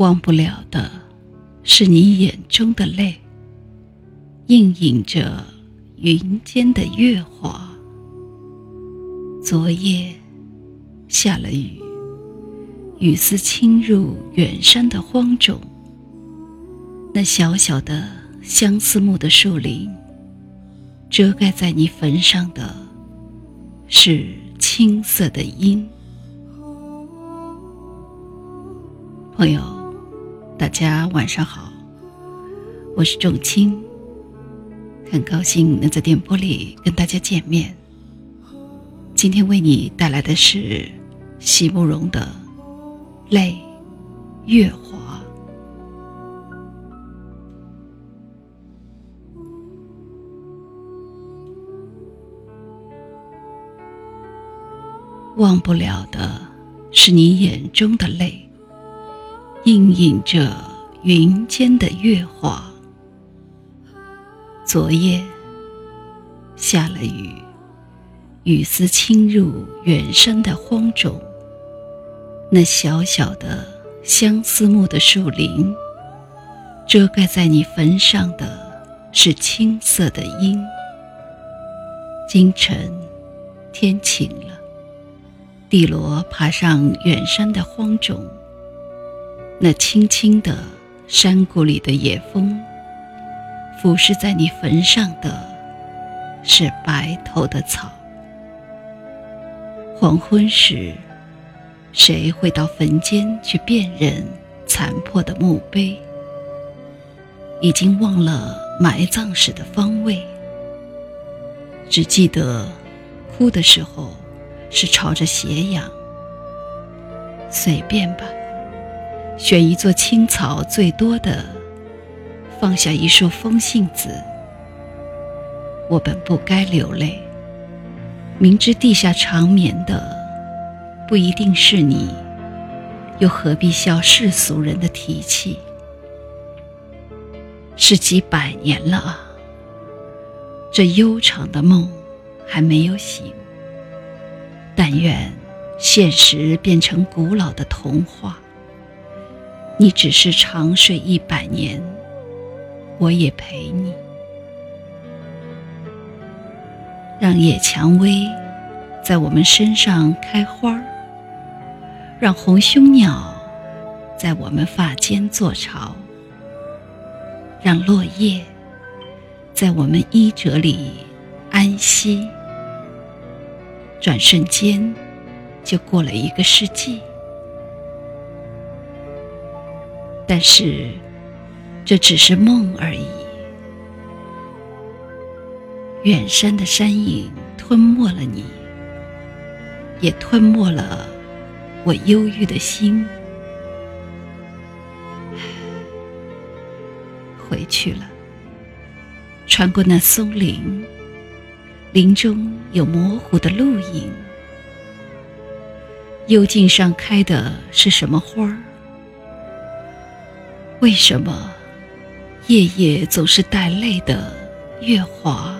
忘不了的，是你眼中的泪，映映着云间的月华。昨夜下了雨，雨丝侵入远山的荒冢。那小小的相思木的树林，遮盖在你坟上的，是青色的阴。朋友。大家晚上好，我是仲青，很高兴能在电波里跟大家见面。今天为你带来的是席慕容的《泪月华》，忘不了的是你眼中的泪。映映着云间的月华。昨夜下了雨，雨丝侵入远山的荒冢。那小小的相思木的树林，遮盖在你坟上的是青色的阴。今晨天晴了，帝罗爬上远山的荒冢。那青青的山谷里的野风，俯视在你坟上的，是白头的草。黄昏时，谁会到坟间去辨认残破的墓碑？已经忘了埋葬时的方位，只记得哭的时候是朝着斜阳。随便吧。选一座青草最多的，放下一束风信子。我本不该流泪，明知地下长眠的不一定是你，又何必笑世俗人的提气？是几百年了啊，这悠长的梦还没有醒。但愿现实变成古老的童话。你只是长睡一百年，我也陪你。让野蔷薇在我们身上开花儿，让红胸鸟在我们发间做巢，让落叶在我们衣褶里安息。转瞬间，就过了一个世纪。但是，这只是梦而已。远山的山影吞没了你，也吞没了我忧郁的心。回去了，穿过那松林，林中有模糊的路影。幽径上开的是什么花儿？为什么夜夜总是带泪的月华？